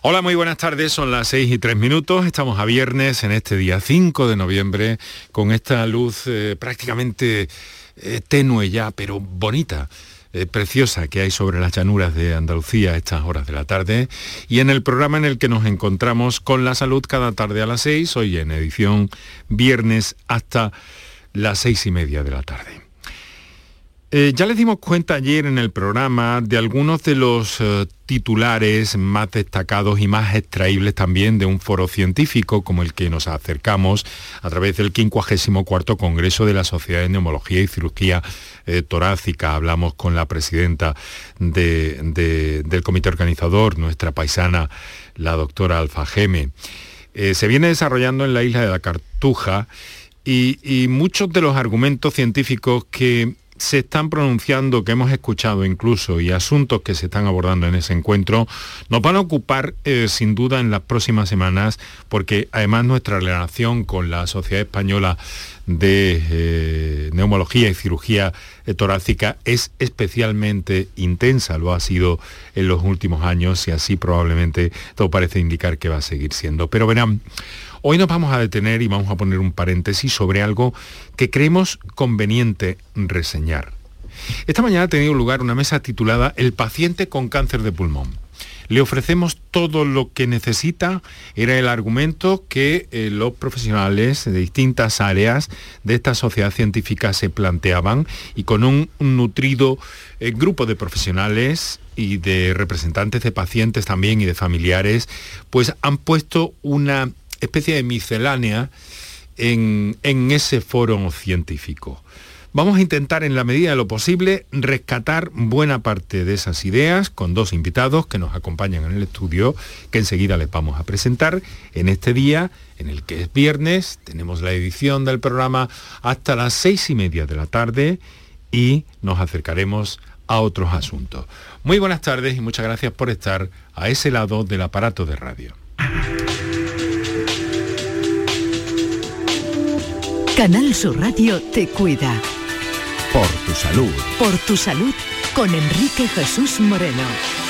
Hola, muy buenas tardes. Son las 6 y 3 minutos. Estamos a viernes en este día 5 de noviembre con esta luz eh, prácticamente eh, tenue ya, pero bonita. Eh, preciosa que hay sobre las llanuras de Andalucía a estas horas de la tarde y en el programa en el que nos encontramos con la salud cada tarde a las 6, hoy en edición viernes hasta las seis y media de la tarde. Eh, ya les dimos cuenta ayer en el programa de algunos de los eh, titulares más destacados y más extraíbles también de un foro científico como el que nos acercamos a través del 54 Congreso de la Sociedad de Neumología y Cirugía eh, Torácica. Hablamos con la presidenta del comité organizador, nuestra paisana, la doctora Alfa Geme. se viene desarrollando en la isla de la Cartuja y muchos de los argumentos científicos que se están pronunciando, que hemos escuchado incluso, y asuntos que se están abordando en ese encuentro, nos van a ocupar eh, sin duda en las próximas semanas, porque además nuestra relación con la Sociedad Española de eh, Neumología y Cirugía Torácica es especialmente intensa, lo ha sido en los últimos años y así probablemente todo parece indicar que va a seguir siendo. Pero verán, Hoy nos vamos a detener y vamos a poner un paréntesis sobre algo que creemos conveniente reseñar. Esta mañana ha tenido lugar una mesa titulada El paciente con cáncer de pulmón. Le ofrecemos todo lo que necesita, era el argumento que eh, los profesionales de distintas áreas de esta sociedad científica se planteaban y con un, nutrido eh, grupo de profesionales y de representantes de pacientes también y de familiares, pues han puesto una especie de miscelánea en, ese foro científico. Vamos a intentar en la medida de lo posible rescatar buena parte de esas ideas con dos invitados que nos acompañan en el estudio que enseguida les vamos a presentar en este día en el que es viernes, tenemos la edición del programa hasta las seis y media de la tarde y nos acercaremos a otros asuntos. Muy buenas tardes y muchas gracias por estar a ese lado del aparato de radio. Canal Sur Radio te cuida. Por tu salud. Por tu salud con Enrique Jesús Moreno.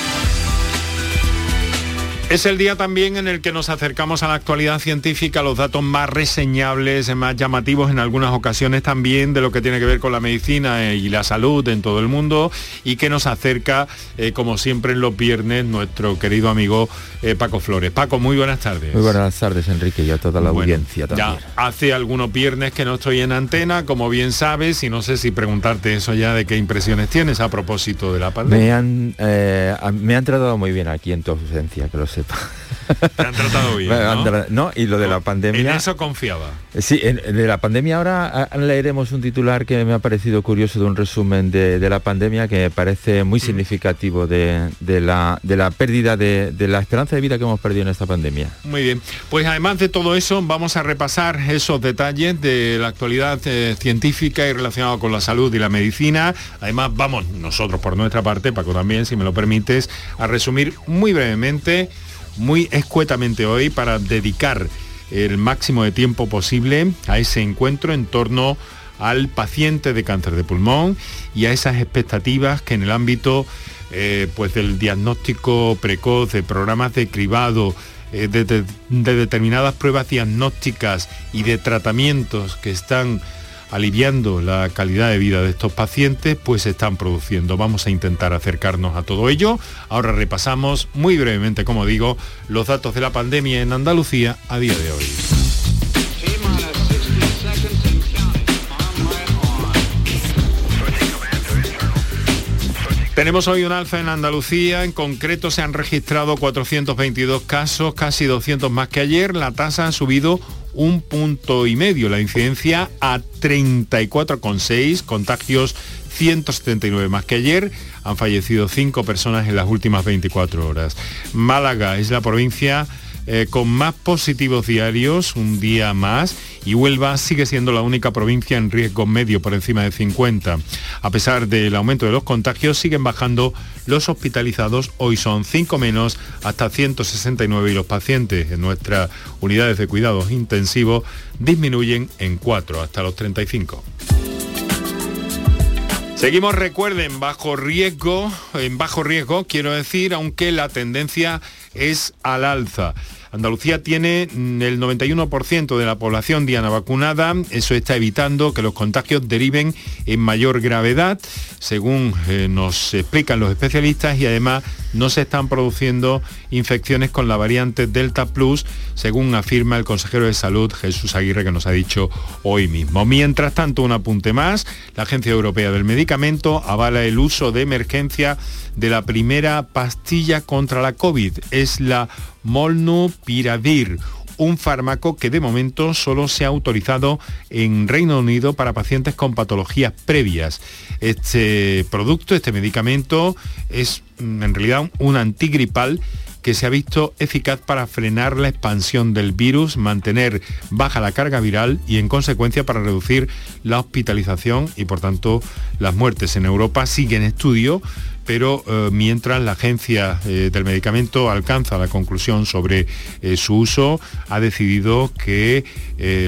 Es el día también en el que nos acercamos a la actualidad científica, los datos más reseñables, más llamativos en algunas ocasiones también de lo que tiene que ver con la medicina y la salud en todo el mundo y que nos acerca, eh, como siempre en los viernes, nuestro querido amigo eh, Paco Flores. Paco, muy buenas tardes. Muy buenas tardes, Enrique, y a toda la audiencia también. Ya hace algunos viernes que no estoy en antena, como bien sabes, y no sé si preguntarte eso ya de qué impresiones tienes a propósito de la pandemia. Me han, eh, me han tratado muy bien aquí en tu ausencia, que lo sé te han tratado bien, ¿no? y lo de la pandemia... En eso confiaba. Sí, de la pandemia ahora leeremos un titular que me ha parecido curioso de un resumen de, la pandemia que me parece muy mm. significativo de, la, de la pérdida de, la esperanza de vida que hemos perdido en esta pandemia. Muy bien. Pues además de todo eso, vamos a repasar esos detalles de la actualidad eh, científica y relacionado con la salud y la medicina. Además, vamos nosotros por nuestra parte, Paco también, si me lo permites, a resumir muy brevemente muy escuetamente hoy para dedicar el máximo de tiempo posible a ese encuentro en torno al paciente de cáncer de pulmón y a esas expectativas que en el ámbito eh, pues del diagnóstico precoz, de programas de cribado, eh, de determinadas pruebas diagnósticas y de tratamientos que están aliviando la calidad de vida de estos pacientes, pues se están produciendo. Vamos a intentar acercarnos a todo ello. Ahora repasamos muy brevemente, como digo, los datos de la pandemia en Andalucía a día de hoy. Tenemos hoy un alza en Andalucía, en concreto se han registrado 422 casos, casi 200 más que ayer, la tasa ha subido un punto y medio, la incidencia a 34,6, contagios 179 más que ayer, han fallecido 5 personas en las últimas 24 horas. Málaga es la provincia eh, con más positivos diarios, un día más, y Huelva sigue siendo la única provincia en riesgo medio por encima de 50. A pesar del aumento de los contagios, siguen bajando los hospitalizados, hoy son 5 menos, hasta 169 y los pacientes en nuestras unidades de cuidados intensivos disminuyen en 4 hasta los 35. Seguimos, recuerden, bajo riesgo, en bajo riesgo, quiero decir, aunque la tendencia es al alza. Andalucía tiene mm, el 91% de la población diana vacunada, eso está evitando que los contagios deriven en mayor gravedad, según eh, nos explican los especialistas, y además no se están produciendo infecciones con la variante Delta Plus, según afirma el consejero de salud Jesús Aguirre que nos ha dicho hoy mismo. Mientras tanto, un apunte más, la Agencia Europea del Medicamento avala el uso de emergencia de la primera pastilla contra la COVID. Es la Molnupiravir, un fármaco que de momento solo se ha autorizado en Reino Unido para pacientes con patologías previas. Este producto, este medicamento, es mm, en realidad un antigripal que se ha visto eficaz para frenar la expansión del virus, mantener baja la carga viral y en consecuencia para reducir la hospitalización y por tanto las muertes en Europa. Sigue en estudio pero eh, mientras la agencia eh, del medicamento alcanza la conclusión sobre eh, su uso, ha decidido que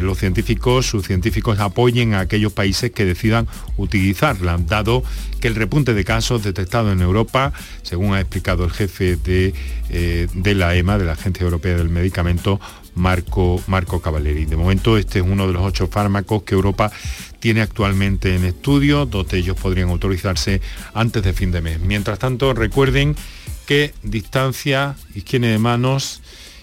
los científicos, sus científicos apoyen a aquellos países que decidan utilizarla, dado que el repunte de casos detectado en Europa, según ha explicado el jefe de, de la EMA, de la Agencia Europea del Medicamento, Marco, Marco Cavalleri. De momento este es uno de los ocho fármacos que Europa tiene actualmente en estudio, dos de ellos podrían autorizarse antes de fin de mes. Mientras tanto, recuerden que distancia, higiene de manos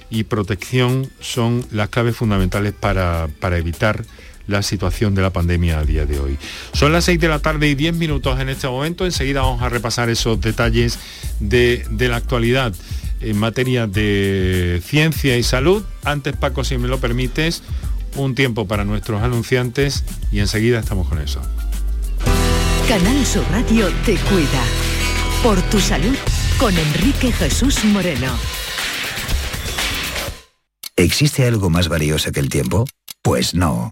y protección son las claves fundamentales para, para evitar la situación de la pandemia a día de hoy. Son las 6 de la tarde y 10 minutos en este momento. Enseguida vamos a repasar esos detalles de, de la actualidad en materia de ciencia y salud. Antes, Paco, si me lo permites, un tiempo para nuestros anunciantes y enseguida estamos con eso. Canal Sur Radio te cuida. Por tu salud con Enrique Jesús Moreno. ¿Existe algo más valioso que el tiempo? Pues no.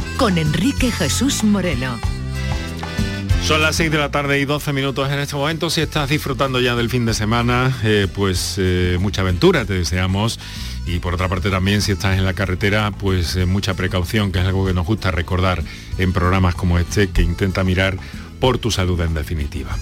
con Enrique Jesús Moreno. Son las 6 de la tarde y 12 minutos en este momento. Si estás disfrutando ya del fin de semana, eh, pues eh, mucha aventura te deseamos. Y por otra parte también si estás en la carretera, pues eh, mucha precaución, que es algo que nos gusta recordar en programas como este, que intenta mirar por tu salud en definitiva.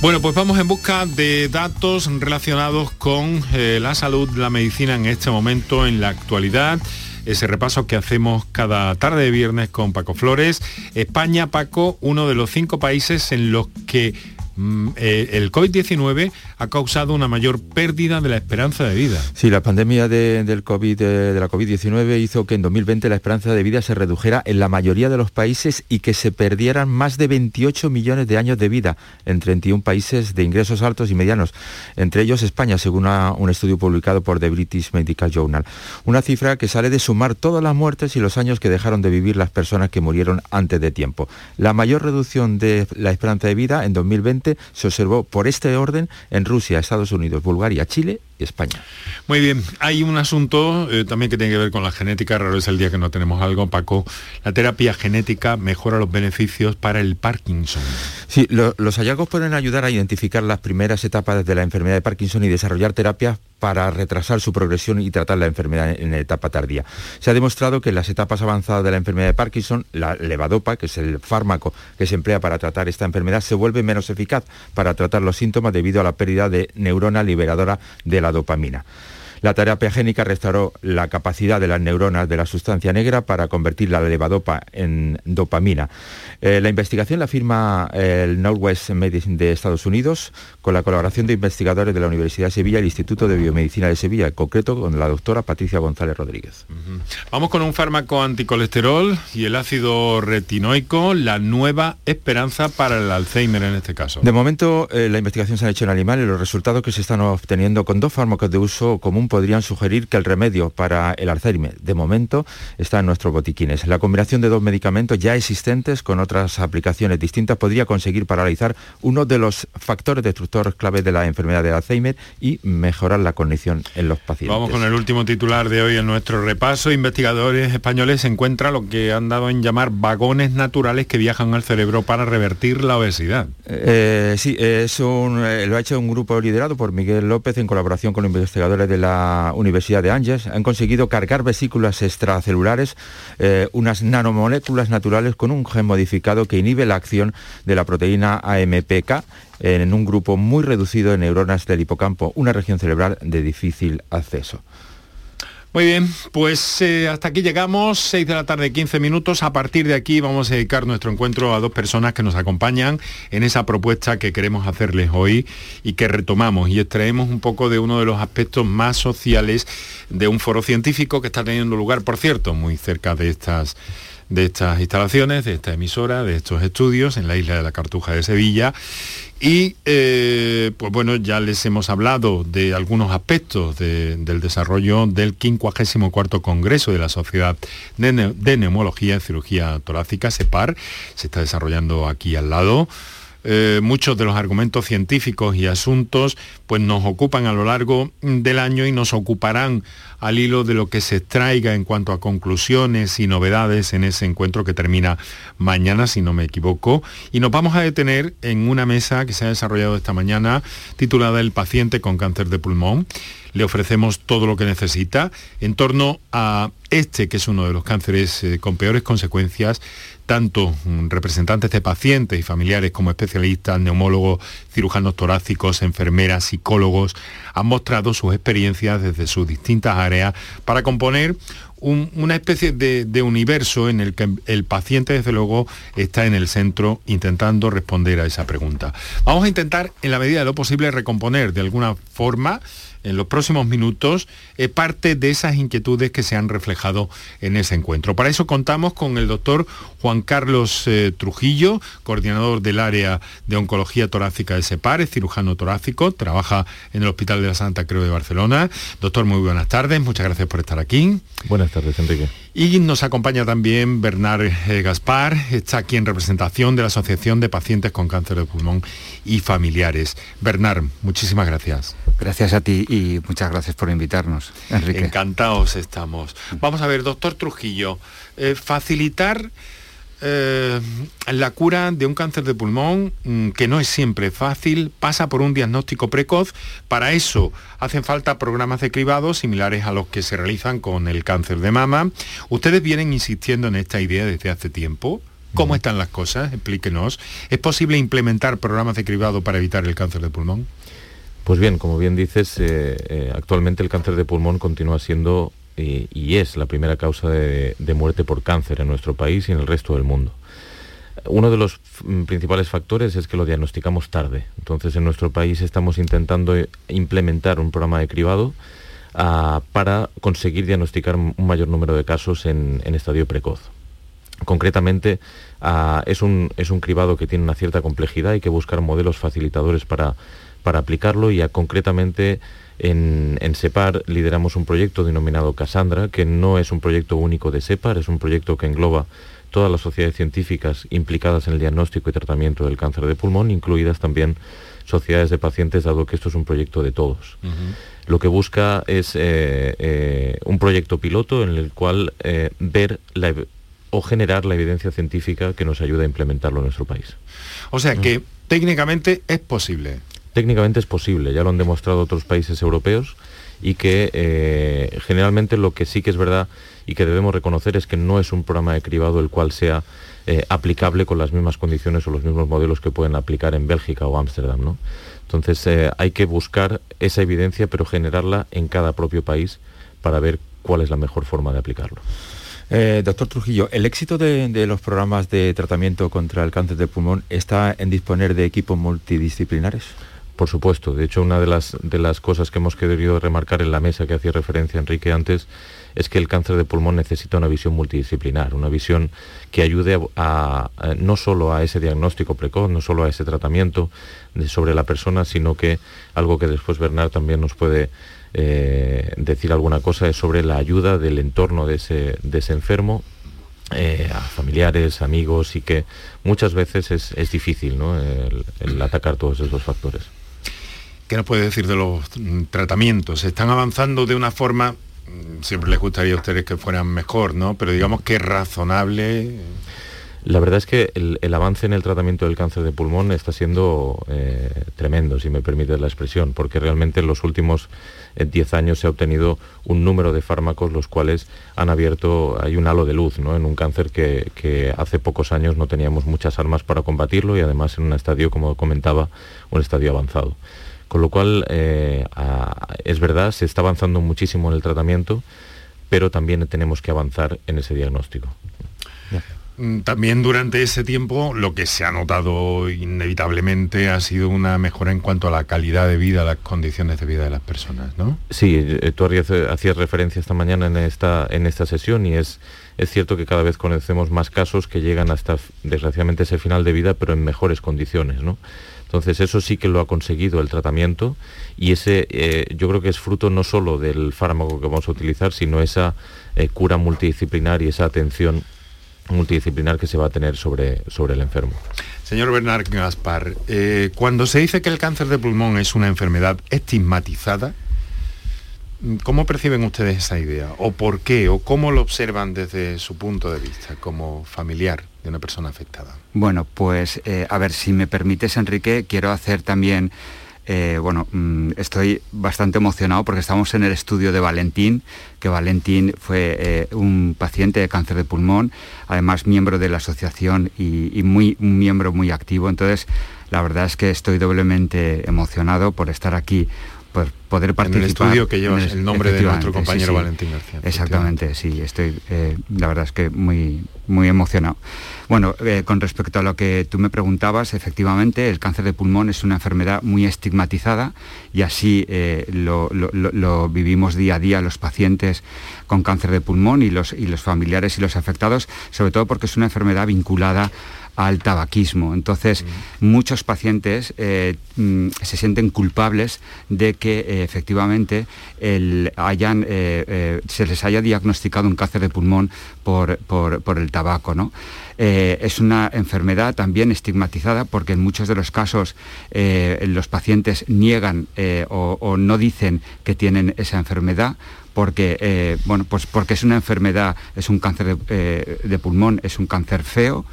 Bueno, pues vamos en busca de datos relacionados con la salud, la medicina en este momento, en la actualidad ese repaso que hacemos cada tarde de viernes con Paco Flores. España, Paco, uno de los cinco países en los que el COVID-19 ha causado una mayor pérdida de la esperanza de vida. Sí, la pandemia del COVID, de, la COVID-19 hizo que en 2020 la esperanza de vida se redujera en la mayoría de los países y que se perdieran más de 28 millones de años de vida en 31 países de ingresos altos y medianos, entre ellos España, según un estudio publicado por The British Medical Journal. Una cifra que sale de sumar todas las muertes y los años que dejaron de vivir las personas que murieron antes de tiempo. La mayor reducción de la esperanza de vida en 2020 se observó por este orden en Rusia, Estados Unidos, Bulgaria, Chile y España. Muy bien, hay un asunto eh, también que tiene que ver con la genética, raro es el día que no tenemos algo, Paco. La terapia genética mejora los beneficios para el Parkinson. Sí, los hallazgos pueden ayudar a identificar las primeras etapas de la enfermedad de Parkinson y desarrollar terapias para retrasar su progresión y tratar la enfermedad en etapa tardía. Se ha demostrado que en las etapas avanzadas de la enfermedad de Parkinson, la levadopa, que es el fármaco que se emplea para tratar esta enfermedad, se vuelve menos eficaz para tratar los síntomas debido a la pérdida de neurona liberadora de la dopamina. La terapia génica restauró la capacidad de las neuronas de la sustancia negra para convertir la levadopa en dopamina. Eh, la investigación la firma el Northwest Medicine de Estados Unidos con la colaboración de investigadores de la Universidad de Sevilla y el Instituto de Biomedicina de Sevilla, en concreto con la doctora Patricia González Rodríguez. Vamos con un fármaco anticolesterol y el ácido retinoico, la nueva esperanza para el Alzheimer en este caso. De momento, eh, la investigación se ha hecho en animales y los resultados que se están obteniendo con dos fármacos de uso común podrían sugerir que el remedio para el Alzheimer, de momento, está en nuestros botiquines. La combinación de dos medicamentos ya existentes con otras aplicaciones distintas podría conseguir paralizar uno de los factores destructores clave de la enfermedad de Alzheimer y mejorar la condición en los pacientes. Vamos con el último titular de hoy en nuestro repaso. Investigadores españoles encuentran lo que han dado en llamar vagones naturales que viajan al cerebro para revertir la obesidad. Eh, sí, es un, eh, lo ha hecho un grupo liderado por Miguel López en colaboración con investigadores de la Universidad de Angers han conseguido cargar vesículas extracelulares, eh, unas nanomoléculas naturales con un gen modificado que inhibe la acción de la proteína AMPK en un grupo muy reducido de neuronas del hipocampo, una región cerebral de difícil acceso. Muy bien, pues eh, hasta aquí llegamos, 6 de la tarde, 15 minutos. A partir de aquí vamos a dedicar nuestro encuentro a dos personas que nos acompañan en esa propuesta que queremos hacerles hoy y que retomamos y extraemos un poco de uno de los aspectos más sociales de un foro científico que está teniendo lugar, por cierto, muy cerca de estas de estas instalaciones, de esta emisora, de estos estudios en la isla de la Cartuja de Sevilla. Y eh, pues bueno, ya les hemos hablado de algunos aspectos del desarrollo del 54 Congreso de la Sociedad de, Neumología y Cirugía Torácica, SEPAR, se está desarrollando aquí al lado. Eh, muchos de los argumentos científicos y asuntos pues nos ocupan a lo largo del año y nos ocuparán al hilo de lo que se extraiga en cuanto a conclusiones y novedades en ese encuentro que termina mañana, si no me equivoco. Y nos vamos a detener en una mesa que se ha desarrollado esta mañana titulada El paciente con cáncer de pulmón le ofrecemos todo lo que necesita en torno a este, que es uno de los cánceres eh, con peores consecuencias tanto mm, representantes de pacientes y familiares como especialistas, neumólogos, cirujanos torácicos, enfermeras, psicólogos, han mostrado sus experiencias desde sus distintas áreas para componer una especie de, de, universo en el que el paciente, desde luego, está en el centro intentando responder a esa pregunta. Vamos a intentar, en la medida de lo posible, recomponer de alguna forma en los próximos minutos eh, parte de esas inquietudes que se han reflejado en ese encuentro. Para eso contamos con el doctor Juan Carlos eh, Trujillo, coordinador del área de oncología torácica de SEPAR, es cirujano torácico, trabaja en el Hospital de la Santa Cruz de Barcelona. Doctor, muy buenas tardes, muchas gracias por estar aquí. Buenas tardes, Enrique. Y nos acompaña también Bernard eh, Gaspar, está aquí en representación de la Asociación de Pacientes con Cáncer de Pulmón y Familiares. Bernard, muchísimas gracias. Gracias a ti y muchas gracias por invitarnos, Enrique. Encantados estamos. Vamos a ver, doctor Trujillo, eh, facilitar eh, la cura de un cáncer de pulmón, mm, que no es siempre fácil, pasa por un diagnóstico precoz. Para eso hacen falta programas de cribado similares a los que se realizan con el cáncer de mama. Ustedes vienen insistiendo en esta idea desde hace tiempo. ¿Cómo están las cosas? Explíquenos. ¿Es posible implementar programas de cribado para evitar el cáncer de pulmón? Pues bien, como bien dices, eh, eh, actualmente el cáncer de pulmón continúa siendo y es la primera causa de, muerte por cáncer en nuestro país y en el resto del mundo. Uno de los mm, principales factores es que lo diagnosticamos tarde. Entonces, en nuestro país estamos intentando eh, implementar un programa de cribado ah, para conseguir diagnosticar un mayor número de casos en, estadio precoz. Concretamente, ah, es, un, es, un, cribado que tiene una cierta complejidad, hay que buscar modelos facilitadores para, para aplicarlo y concretamente en, en, SEPAR lideramos un proyecto denominado Cassandra, que no es un proyecto único de SEPAR, es un proyecto que engloba todas las sociedades científicas implicadas en el diagnóstico y tratamiento del cáncer de pulmón, incluidas también sociedades de pacientes, dado que esto es un proyecto de todos. Lo que busca es eh, eh, un proyecto piloto en el cual eh, ver o generar la evidencia científica que nos ayude a implementarlo en nuestro país. O sea que técnicamente es posible. Técnicamente es posible, ya lo han demostrado otros países europeos y que generalmente lo que sí que es verdad y que debemos reconocer es que no es un programa de cribado el cual sea eh, aplicable con las mismas condiciones o los mismos modelos que pueden aplicar en Bélgica o Ámsterdam. ¿no? Entonces eh, hay que buscar esa evidencia pero generarla en cada propio país para ver cuál es la mejor forma de aplicarlo. Eh, doctor Trujillo, ¿el éxito de, de, los programas de tratamiento contra el cáncer de pulmón está en disponer de equipos multidisciplinares? Por supuesto, de hecho una de las, de las cosas que hemos querido remarcar en la mesa que hacía referencia Enrique antes es que el cáncer de pulmón necesita una visión multidisciplinar, una visión que ayude a, no solo a ese diagnóstico precoz, no solo a ese tratamiento sobre la persona, sino que algo que después Bernard también nos puede eh, decir alguna cosa es sobre la ayuda del entorno de ese, enfermo eh, a familiares, amigos y que muchas veces es, difícil el, atacar todos esos factores. ¿Qué nos puede decir de los tratamientos? ¿Están avanzando de una forma Mm, siempre les gustaría a ustedes que fueran mejor, ¿no? Pero digamos que razonable. La verdad es que el, avance en el tratamiento del cáncer de pulmón está siendo eh, tremendo, si me permite la expresión, porque realmente en los últimos 10 eh, años se ha obtenido un número de fármacos los cuales han abierto, hay un halo de luz ¿no? en un cáncer que, hace pocos años no teníamos muchas armas para combatirlo y además en un estadio, como comentaba, un estadio avanzado. Con lo cual, eh, es verdad, se está avanzando muchísimo en el tratamiento, pero también tenemos que avanzar en ese diagnóstico. Mm, también durante ese tiempo lo que se ha notado inevitablemente ha sido una mejora en cuanto a la calidad de vida, las condiciones de vida de las personas, ¿no? Sí, eh, tú hacías referencia esta mañana en esta, en esta sesión y es, es cierto que cada vez conocemos más casos que llegan hasta desgraciadamente ese final de vida, pero en mejores condiciones, ¿no? Entonces eso sí que lo ha conseguido el tratamiento y ese eh, yo creo que es fruto no solo del fármaco que vamos a utilizar, sino esa eh, cura multidisciplinar y esa atención multidisciplinar que se va a tener sobre, sobre el enfermo. Señor Bernard Gaspar, eh, cuando se dice que el cáncer de pulmón es una enfermedad estigmatizada, ¿cómo perciben ustedes esa idea? ¿O por qué? ¿O cómo lo observan desde su punto de vista como familiar? de una persona afectada. Bueno, pues eh, a ver, si me permites, Enrique, quiero hacer también... Eh, bueno, mm, estoy bastante emocionado porque estamos en el estudio de Valentín, que Valentín fue eh, un paciente de cáncer de pulmón, además miembro de la asociación y, muy, un miembro muy activo. Entonces, la verdad es que estoy doblemente emocionado por estar aquí por poder participar. En el estudio que lleva el, nombre de nuestro compañero Valentín García. Exactamente, sí, estoy, la verdad es que muy, muy emocionado. Bueno, eh, con respecto a lo que tú me preguntabas, efectivamente el cáncer de pulmón es una enfermedad muy estigmatizada y así eh, lo, vivimos día a día los pacientes con cáncer de pulmón y los, y los familiares y los afectados, sobre todo porque es una enfermedad vinculada al tabaquismo. Entonces, mm. muchos pacientes eh, mm, se sienten culpables de que efectivamente hayan, se les haya diagnosticado un cáncer de pulmón por, por el tabaco. ¿no? Eh, es una enfermedad también estigmatizada porque en muchos de los casos eh, los pacientes niegan eh, o, no dicen que tienen esa enfermedad porque, bueno, pues porque es una enfermedad, es un cáncer de pulmón, es un cáncer feo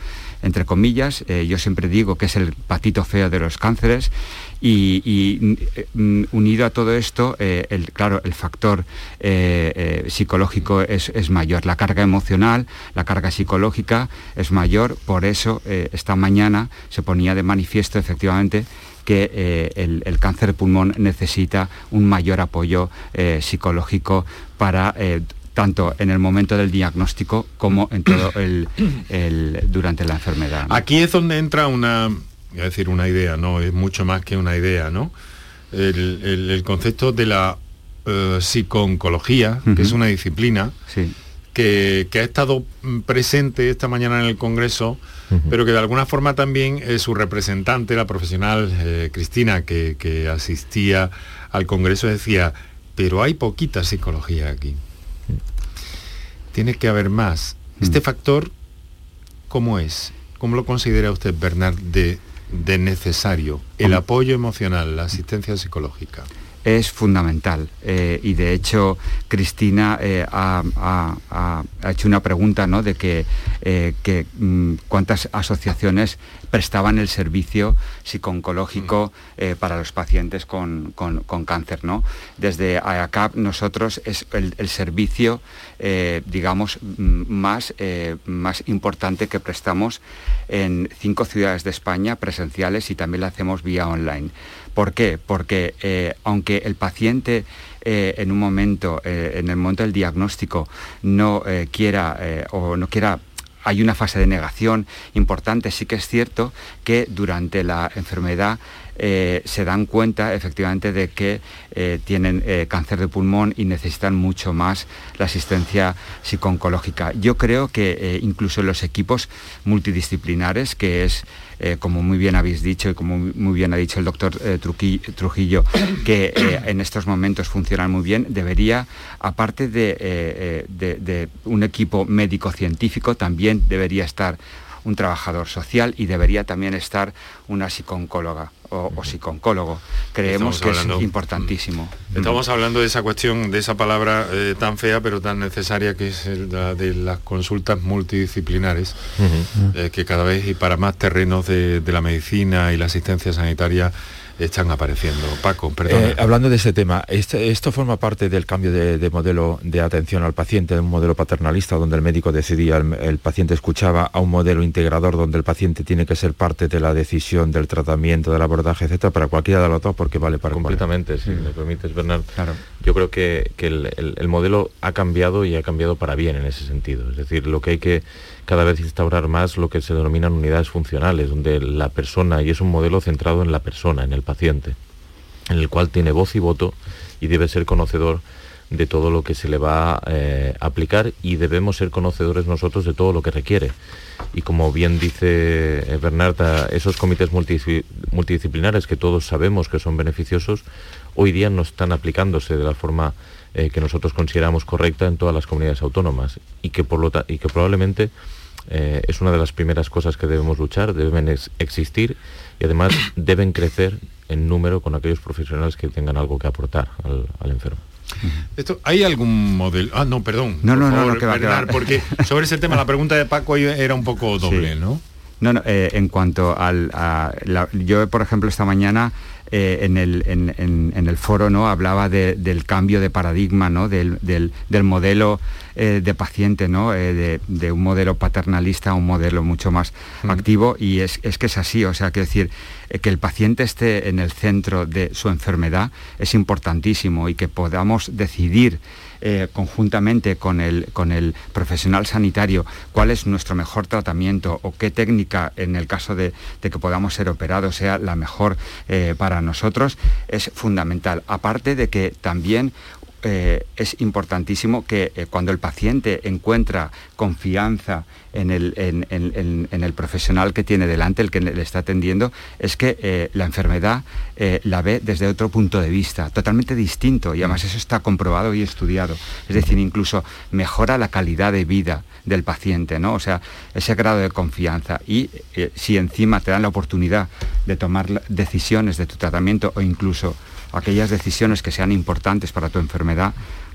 entre comillas. Eh, yo siempre digo que es el patito feo de los cánceres y, mm, unido a todo esto, eh, el, claro, el factor eh, psicológico es, mayor, la carga emocional, la carga psicológica es mayor, por eso esta mañana se ponía de manifiesto efectivamente que el, cáncer de pulmón necesita un mayor apoyo psicológico para tanto en el momento del diagnóstico como en todo el, durante la enfermedad. Aquí es donde entra una, decir una idea, no, es mucho más que una idea, ¿no? El, concepto de la uh, psicooncología, que es una disciplina que, ha estado presente esta mañana en el Congreso, pero que de alguna forma también su representante, la profesional eh, Cristina, que, que asistía al Congreso, decía, pero hay poquita psicología aquí tiene que haber más. Este mm. factor, ¿cómo es? ¿Cómo lo considera usted, Bernard, de, necesario? El apoyo emocional, la asistencia psicológica es fundamental eh, y de hecho Cristina eh, ha, hecho una pregunta ¿no? de que, eh, que mm, cuántas asociaciones prestaban el servicio psiconcológico mm. para los pacientes con, cáncer. ¿no? Desde AACAP nosotros es el, servicio digamos mm, más, más importante que prestamos en cinco ciudades de España presenciales y también lo hacemos vía online. ¿Por qué? Porque eh, aunque el paciente eh, en un momento, eh, en el momento del diagnóstico, no quiera o no quiera hay una fase de negación importante. Sí que es cierto que durante la enfermedad se dan cuenta efectivamente de que tienen cáncer de pulmón y necesitan mucho más la asistencia psicooncológica. Yo creo que incluso los equipos multidisciplinares, que es eh, como muy bien habéis dicho y como muy bien ha dicho el doctor eh, Trujillo, que eh, en estos momentos funcionan muy bien, debería, aparte de, de un equipo médico-científico, también debería estar un trabajador social y debería también estar una psicóloga o, psiconcólogo. Creemos que es importantísimo. Estamos hablando de esa cuestión, de esa palabra eh, tan fea pero tan necesaria que es la de las consultas multidisciplinares, eh, que cada vez y para más terrenos de, de la medicina y la asistencia sanitaria están apareciendo. Paco, perdón. Eh, hablando de ese tema, este, esto forma parte del cambio de, modelo de atención al paciente, de un modelo paternalista donde el médico decidía, el, paciente escuchaba, a un modelo integrador donde el paciente tiene que ser parte de la decisión, del tratamiento, del abordaje, etcétera, para cualquiera de los dos, porque vale para Completamente, si me permites, Bernard. Claro. Yo creo que, el modelo ha cambiado y ha cambiado para bien en ese sentido. Es decir, lo que hay que cada vez instaurar más lo que se denominan unidades funcionales, donde la persona, y es un modelo centrado en la persona, en el paciente, en el cual tiene voz y voto y debe ser conocedor de todo lo que se le va a eh, aplicar y debemos ser conocedores nosotros de todo lo que requiere. Y como bien dice eh, Bernarda, esos comités multidisciplinares que todos sabemos que son beneficiosos, hoy día no están aplicándose de la forma eh, que nosotros consideramos correcta en todas las comunidades autónomas y que, por lo y que probablemente es una de las primeras cosas que debemos luchar, deben existir y además deben crecer en número con aquellos profesionales que tengan algo que aportar al, enfermo. Esto, ¿Hay algún modelo? Ah, no, perdón. No, no, no, porque sobre ese tema la pregunta de Paco era un poco doble, ¿no? No, no eh, en cuanto al... yo, por ejemplo, esta mañana eh, en, el, en, el, foro ¿no? hablaba del cambio de paradigma, ¿no? del, modelo eh, de paciente, ¿no? Eh, de, un modelo paternalista a un modelo mucho más activo y es, es, que es así, o sea, quiero decir, que el paciente esté en el centro de su enfermedad es importantísimo y que podamos decidir eh, conjuntamente con el, con el profesional sanitario cuál es nuestro mejor tratamiento o qué técnica en el caso de, que podamos ser operados sea la mejor eh, para nosotros es fundamental. Aparte de que también eh, es importantísimo que eh, cuando el paciente encuentra confianza en el, en, el, profesional que tiene delante, el que le está atendiendo, es que eh, la enfermedad la ve desde otro punto de vista, totalmente distinto, y además eso está comprobado y estudiado. Es decir, incluso mejora la calidad de vida del paciente, ¿no? O sea, ese grado de confianza. Y si encima te dan la oportunidad de tomar decisiones de tu tratamiento o incluso aquellas decisiones que sean importantes para tu enfermedad,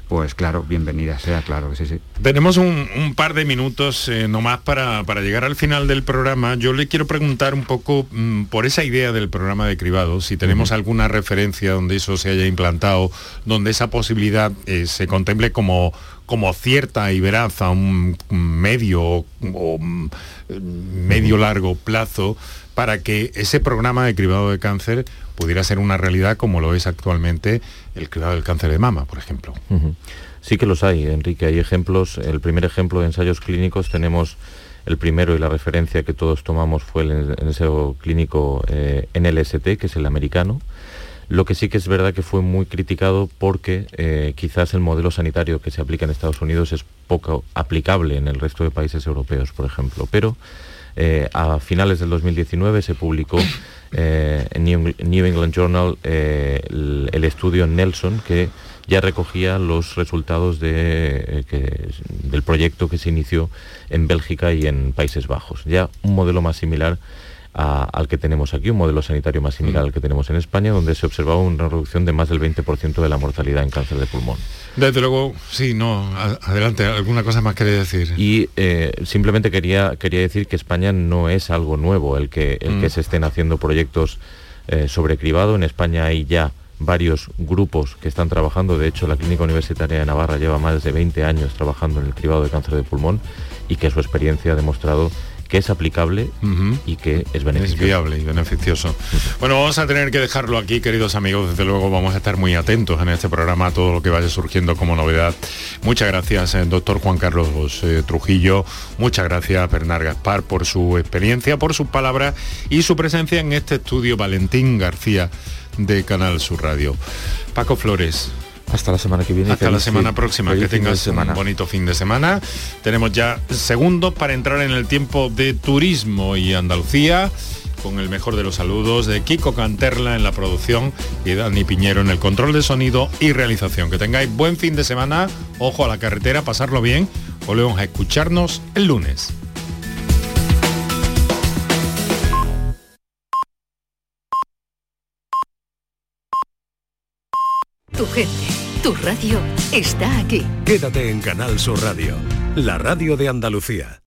pues claro, bienvenida sea, claro sí, sí. Tenemos un, par de minutos eh, nomás para, llegar al final del programa. Yo le quiero preguntar un poco mm, por esa idea del programa de cribado, si tenemos alguna referencia donde eso se haya implantado, donde esa posibilidad eh, se contemple como, como cierta y veraz a un medio o mm, medio largo plazo para que ese programa de cribado de cáncer pudiera ser una realidad como lo es actualmente el cribado del cáncer de mama, por ejemplo. Sí que los hay, Enrique. Hay ejemplos. El primer ejemplo de ensayos clínicos tenemos el primero y la referencia que todos tomamos fue el ensayo clínico eh, NLST, que es el americano. Lo que sí que es verdad que fue muy criticado porque eh, quizás el modelo sanitario que se aplica en Estados Unidos es poco aplicable en el resto de países europeos, por ejemplo. Pero eh, a finales del 2019 se publicó eh, en New, England Journal el, el, estudio Nelson que ya recogía los resultados de, del proyecto que se inició en Bélgica y en Países Bajos. Ya un modelo más similar al que tenemos aquí, un modelo sanitario más similar al que tenemos en España, donde se observaba una reducción de más del 20% de la mortalidad en cáncer de pulmón. Desde luego, sí, no, adelante, alguna cosa más quería decir. Y eh, simplemente quería, quería decir que España no es algo nuevo el que, el que mm. se estén haciendo proyectos eh, sobre cribado. En España hay ya varios grupos que están trabajando. De hecho, la Clínica Universitaria de Navarra lleva más de 20 años trabajando en el cribado de cáncer de pulmón y que su experiencia ha demostrado que es aplicable y que es beneficioso. Es viable y beneficioso. Bueno, vamos a tener que dejarlo aquí, queridos amigos. Desde luego vamos a estar muy atentos en este programa a todo lo que vaya surgiendo como novedad. Muchas gracias, eh, doctor Juan Carlos eh, Trujillo. Muchas gracias, Bernard Gaspar, por su experiencia, por sus palabras y su presencia en este estudio. Valentín García de Canal Sur Radio. Paco Flores, hasta la semana que viene. Hasta la semana próxima. Que tengas un bonito fin de semana. Tenemos ya segundos para entrar en el tiempo de turismo y Andalucía con el mejor de los saludos de Kiko Canterla en la producción y Dani Piñero en el control de sonido y realización. Que tengáis buen fin de semana, ojo a la carretera, pasarlo bien. Volvemos a escucharnos el lunes. Tu gente, tu radio está aquí. Quédate en Canal Sur Radio, la radio de Andalucía.